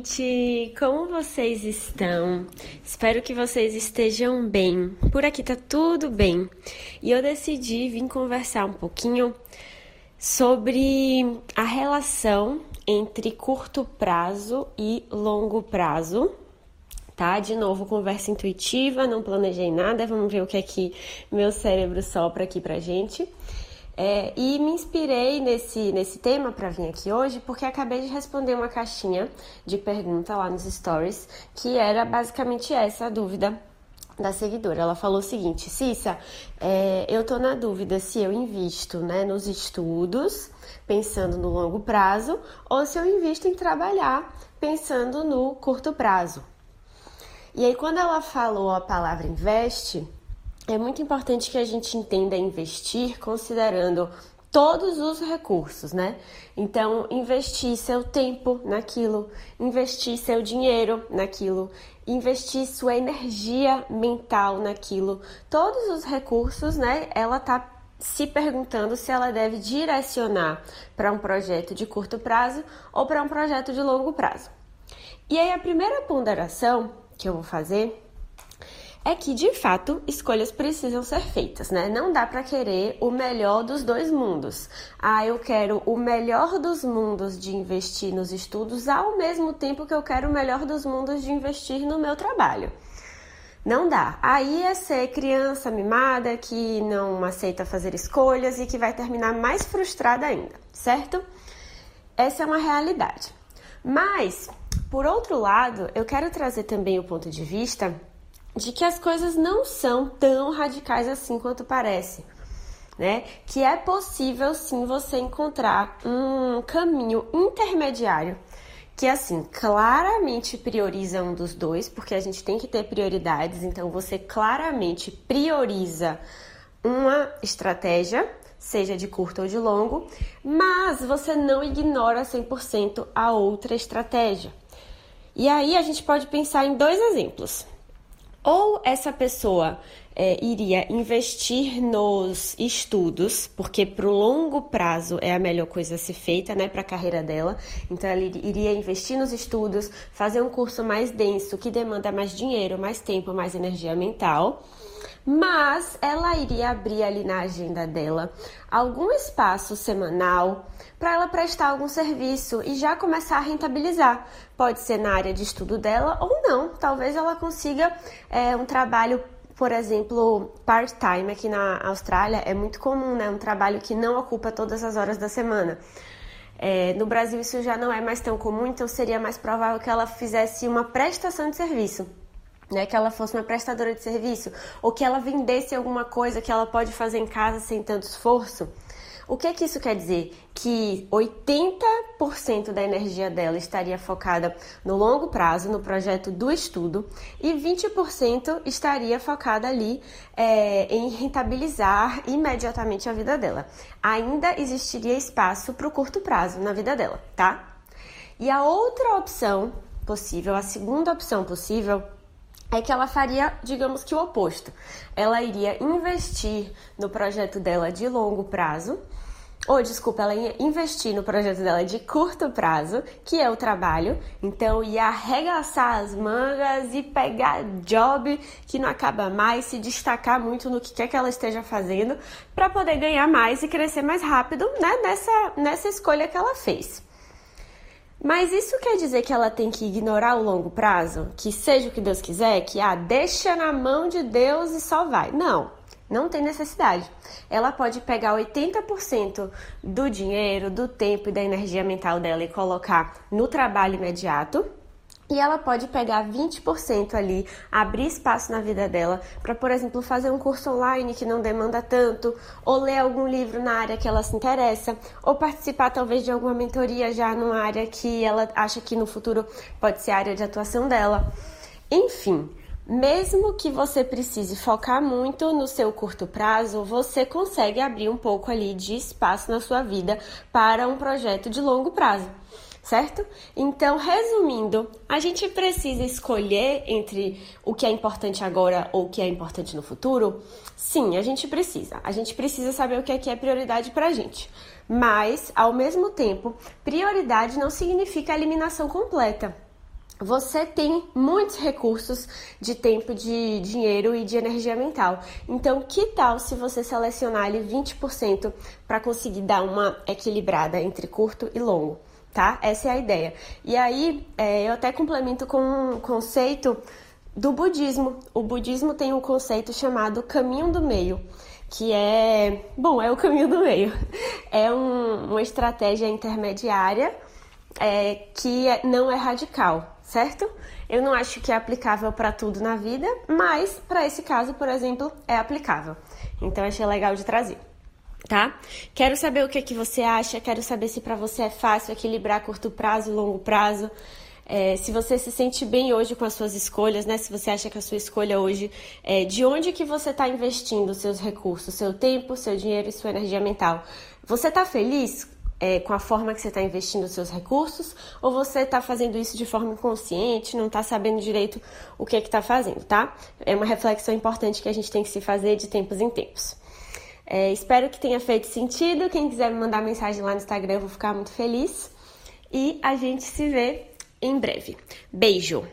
gente! Como vocês estão? Espero que vocês estejam bem. Por aqui tá tudo bem. E eu decidi vir conversar um pouquinho sobre a relação entre curto prazo e longo prazo. Tá? De novo, conversa intuitiva, não planejei nada, vamos ver o que é que meu cérebro sopra aqui pra gente. É, e me inspirei nesse, nesse tema para vir aqui hoje porque acabei de responder uma caixinha de pergunta lá nos stories que era basicamente essa a dúvida da seguidora. Ela falou o seguinte: Cissa, é, eu tô na dúvida se eu invisto né, nos estudos, pensando no longo prazo, ou se eu invisto em trabalhar, pensando no curto prazo. E aí, quando ela falou a palavra investe, é muito importante que a gente entenda investir considerando todos os recursos, né? Então, investir seu tempo naquilo, investir seu dinheiro naquilo, investir sua energia mental naquilo, todos os recursos, né? Ela tá se perguntando se ela deve direcionar para um projeto de curto prazo ou para um projeto de longo prazo. E aí a primeira ponderação que eu vou fazer é que de fato escolhas precisam ser feitas, né? Não dá para querer o melhor dos dois mundos. Ah, eu quero o melhor dos mundos de investir nos estudos ao mesmo tempo que eu quero o melhor dos mundos de investir no meu trabalho. Não dá. Aí é ser criança mimada que não aceita fazer escolhas e que vai terminar mais frustrada ainda, certo? Essa é uma realidade. Mas, por outro lado, eu quero trazer também o ponto de vista de que as coisas não são tão radicais assim quanto parece. Né? Que é possível sim você encontrar um caminho intermediário que assim claramente prioriza um dos dois, porque a gente tem que ter prioridades, então você claramente prioriza uma estratégia, seja de curto ou de longo, mas você não ignora 100% a outra estratégia. E aí a gente pode pensar em dois exemplos. Ou essa pessoa é, iria investir nos estudos, porque para o longo prazo é a melhor coisa a ser feita, né, para a carreira dela. Então, ela iria investir nos estudos, fazer um curso mais denso, que demanda mais dinheiro, mais tempo, mais energia mental mas ela iria abrir ali na agenda dela algum espaço semanal para ela prestar algum serviço e já começar a rentabilizar. Pode ser na área de estudo dela ou não. Talvez ela consiga é, um trabalho por exemplo, part-time aqui na Austrália é muito comum, né? Um trabalho que não ocupa todas as horas da semana. É, no Brasil isso já não é mais tão comum, então seria mais provável que ela fizesse uma prestação de serviço né, que ela fosse uma prestadora de serviço ou que ela vendesse alguma coisa que ela pode fazer em casa sem tanto esforço. O que é que isso quer dizer? Que 80% da energia dela estaria focada no longo prazo, no projeto do estudo, e 20% estaria focada ali é, em rentabilizar imediatamente a vida dela. Ainda existiria espaço para o curto prazo na vida dela, tá? E a outra opção possível, a segunda opção possível, é que ela faria, digamos que o oposto. Ela iria investir no projeto dela de longo prazo, ou desculpa, ela ia investir no projeto dela de curto prazo, que é o trabalho. Então ia arregaçar as mangas e pegar job que não acaba mais, se destacar muito no que quer que ela esteja fazendo, para poder ganhar mais e crescer mais rápido, né, nessa, nessa escolha que ela fez. Mas isso quer dizer que ela tem que ignorar o longo prazo? Que seja o que Deus quiser? Que, ah, deixa na mão de Deus e só vai? Não, não tem necessidade. Ela pode pegar 80% do dinheiro, do tempo e da energia mental dela e colocar no trabalho imediato e ela pode pegar 20% ali, abrir espaço na vida dela para, por exemplo, fazer um curso online que não demanda tanto, ou ler algum livro na área que ela se interessa, ou participar talvez de alguma mentoria já numa área que ela acha que no futuro pode ser a área de atuação dela. Enfim, mesmo que você precise focar muito no seu curto prazo, você consegue abrir um pouco ali de espaço na sua vida para um projeto de longo prazo certo? Então, resumindo, a gente precisa escolher entre o que é importante agora ou o que é importante no futuro? Sim, a gente precisa. A gente precisa saber o que é que é prioridade pra gente. Mas, ao mesmo tempo, prioridade não significa eliminação completa. você tem muitos recursos de tempo, de dinheiro e de energia mental. Então, que tal se você selecionar ali 20% para conseguir dar uma equilibrada entre curto e longo, tá? Essa é a ideia. E aí, é, eu até complemento com um conceito do budismo. O budismo tem um conceito chamado caminho do meio, que é, bom, é o caminho do meio. É um, uma estratégia intermediária é, que é, não é radical, certo? Eu não acho que é aplicável para tudo na vida, mas para esse caso, por exemplo, é aplicável. Então achei legal de trazer. Tá? Quero saber o que, é que você acha, quero saber se para você é fácil equilibrar curto prazo longo prazo. É, se você se sente bem hoje com as suas escolhas, né? Se você acha que a sua escolha hoje é de onde que você está investindo seus recursos, seu tempo, seu dinheiro e sua energia mental. Você está feliz é, com a forma que você está investindo seus recursos, ou você está fazendo isso de forma inconsciente, não está sabendo direito o que é está fazendo, tá? É uma reflexão importante que a gente tem que se fazer de tempos em tempos. É, espero que tenha feito sentido. Quem quiser me mandar mensagem lá no Instagram, eu vou ficar muito feliz. E a gente se vê em breve. Beijo!